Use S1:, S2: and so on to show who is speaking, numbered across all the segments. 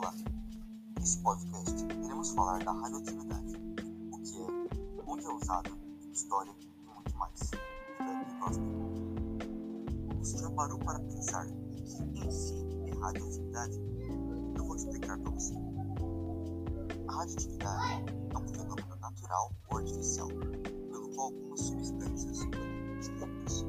S1: Olá, neste podcast iremos falar da radioatividade, o que é, onde é usado, história e muito mais. Você já parou para pensar o que em si é radioatividade? Eu vou explicar para você. A radioatividade é um fenômeno natural ou artificial, pelo qual algumas substâncias, tipo grupos,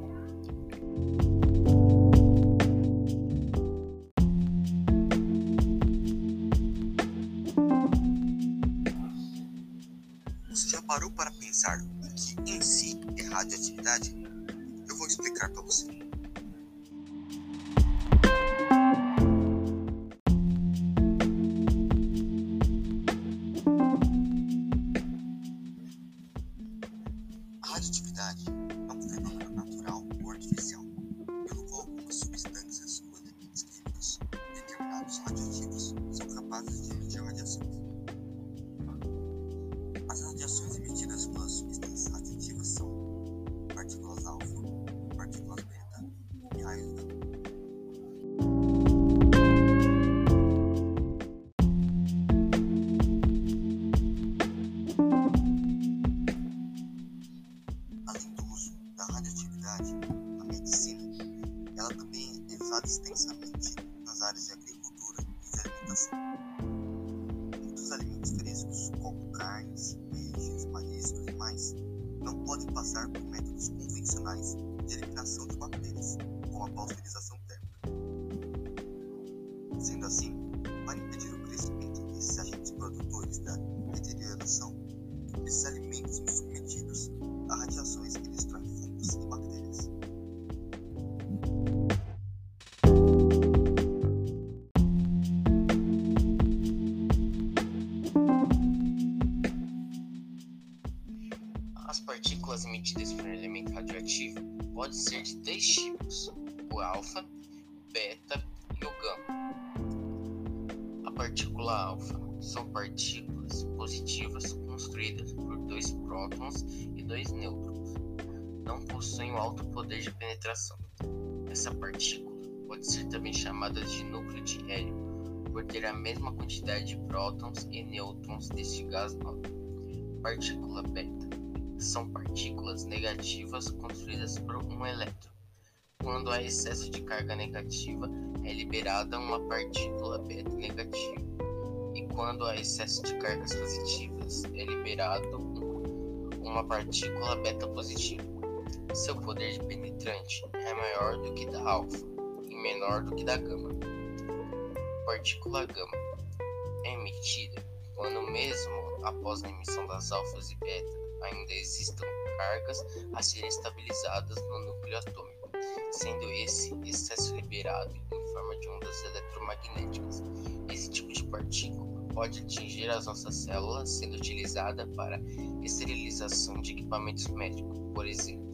S1: pensar o que em si é radioatividade? Eu vou explicar para você. A radioatividade é um fenômeno natural ou artificial, pelo qual algumas substâncias ou elementos químicos determinados radioativos extensamente nas áreas de agricultura e de alimentação. Muitos alimentos frescos, como carnes, peixes, mariscos e mais, não podem passar por métodos convencionais de eliminação de bactérias, como a pasteurização térmica. Sendo assim, para impedir o crescimento desses agentes produtores da deterioração, esses alimentos são submetidos a radiações que destroem fungos e bactérias.
S2: Podem ser de três tipos: o alfa, o beta e o gama. A partícula alfa são partículas positivas construídas por dois prótons e dois nêutrons. Não possuem um alto poder de penetração. Essa partícula pode ser também chamada de núcleo de hélio, por ter a mesma quantidade de prótons e nêutrons deste gás nobre. Partícula beta são partículas negativas construídas por um elétron. Quando há excesso de carga negativa, é liberada uma partícula beta negativa, e quando há excesso de cargas positivas, é liberado uma partícula beta positiva. Seu poder de penetrante é maior do que da alfa e menor do que da gama. Partícula gama é emitida quando mesmo após a emissão das alfas e beta ainda existam cargas a serem estabilizadas no núcleo atômico, sendo esse excesso liberado em forma de ondas eletromagnéticas. Esse tipo de partícula pode atingir as nossas células, sendo utilizada para esterilização de equipamentos médicos, por exemplo.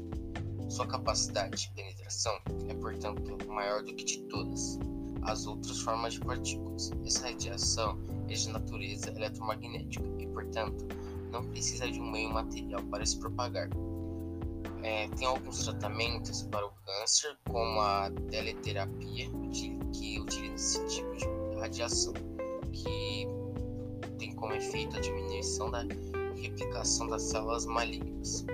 S2: Sua capacidade de penetração é, portanto, maior do que de todas as outras formas de partículas. Essa radiação é de natureza eletromagnética e, portanto, não precisa de um meio material para se propagar. É, tem alguns tratamentos para o câncer, como a teleterapia, que utiliza esse tipo de radiação, que tem como efeito a diminuição da replicação das células malignas.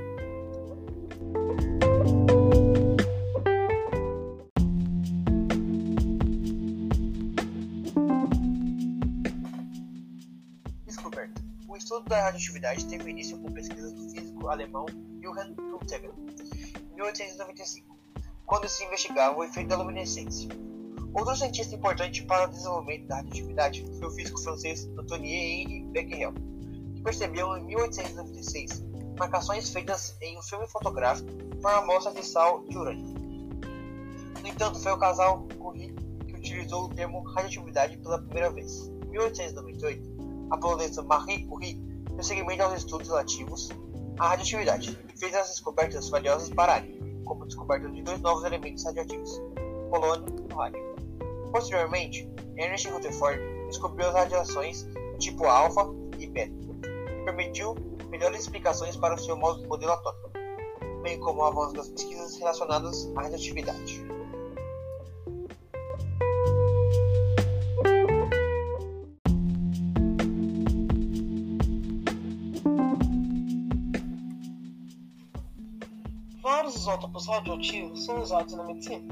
S3: Radioatividade teve início com pesquisas do físico alemão Wilhelm Röntgen em 1895, quando se investigava o efeito da luminescência. Outro cientista importante para o desenvolvimento da radioatividade foi o físico francês Antoine-Henri Becquerel, que percebeu em 1896 marcações feitas em um filme fotográfico por uma amostra de sal de urânio. No entanto, foi o casal Curie que utilizou o termo radioatividade pela primeira vez. Em 1898, a polonesa Marie Curie deu seguimento aos estudos relativos à radioatividade fez as descobertas valiosas para a área, como a descoberta de dois novos elementos radioativos, polônio e rádio. Posteriormente, Ernest Rutherford descobriu as radiações tipo alfa e beta e permitiu melhores explicações para o seu modelo atômico, bem como o avanço das pesquisas relacionadas à radioatividade.
S4: Isótopos radioativos são usados na medicina.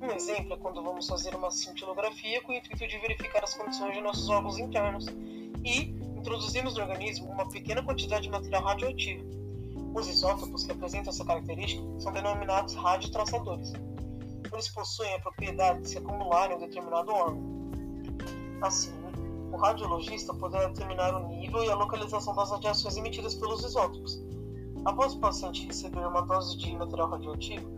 S4: Um exemplo é quando vamos fazer uma cintilografia com o intuito de verificar as condições de nossos órgãos internos e introduzimos no organismo uma pequena quantidade de material radioativo. Os isótopos que apresentam essa característica são denominados radiotraçadores. Eles possuem a propriedade de se acumular em um determinado órgão. Assim, o radiologista poderá determinar o nível e a localização das radiações emitidas pelos isótopos. Após o paciente receber uma dose de material radioativo,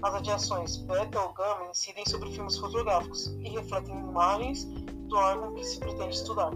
S4: as radiações beta ou gama incidem sobre filmes fotográficos e refletem imagens do órgão que se pretende estudar.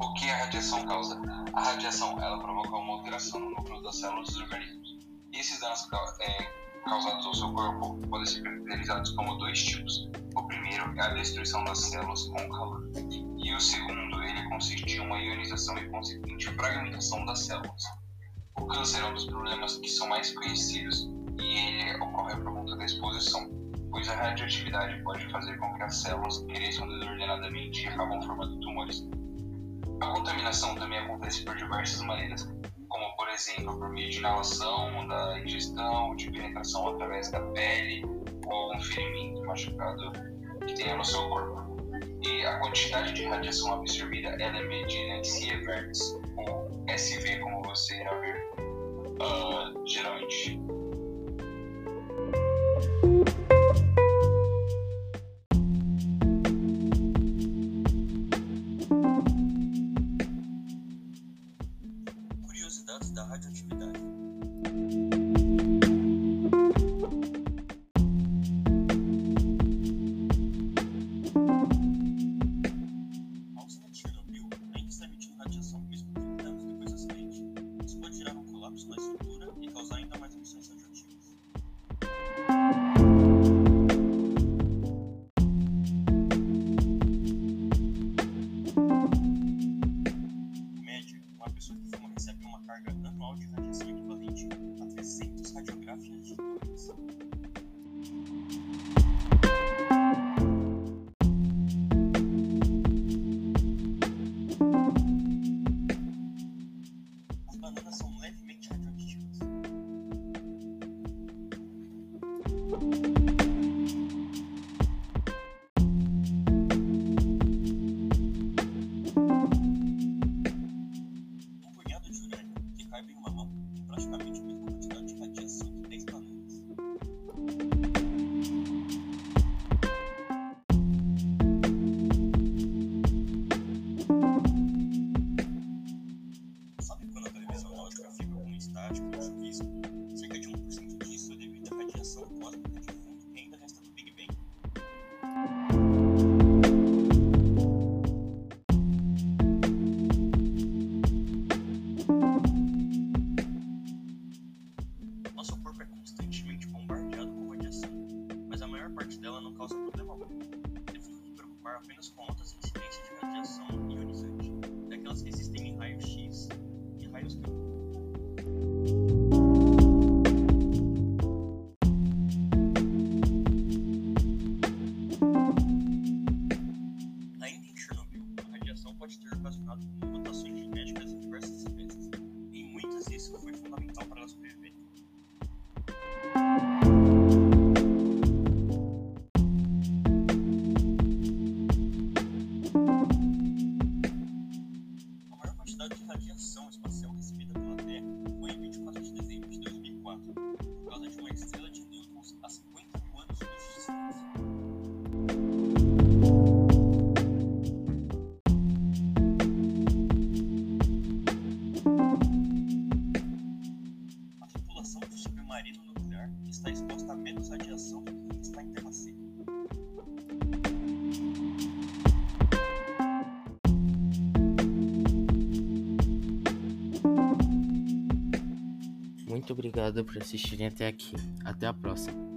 S5: O que a radiação causa? A radiação ela provoca uma alteração no núcleo das células dos organismos. E esses danos é, causados ao seu corpo podem ser caracterizados como dois tipos. O primeiro é a destruição das células com calor. E o segundo, ele consiste em uma ionização e consequente fragmentação das células. O câncer é um dos problemas que são mais conhecidos e ele ocorre por conta da exposição, pois a radioatividade pode fazer com que as células cresçam desordenadamente e acabam formando tumores. A contaminação também acontece por diversas maneiras, como por exemplo por meio de inalação, da ingestão, de penetração através da pele ou algum ferimento machucado que tenha no seu corpo. E a quantidade de radiação absorvida ela é medida em sieverts, ou SV, como você irá ver uh, geralmente.
S6: Urânio que caiba em uma mão praticamente a mesma preocupar apenas com altas incidências de radiação ionizante, daquelas que existem em raio-x e raios gama. Ainda em Chernobyl, a radiação pode ter ocasionado mutações genéticas em diversas espécies. Em muitas, isso foi fundamental para elas sobreviverem.
S2: Obrigado por assistirem até aqui. Até a próxima.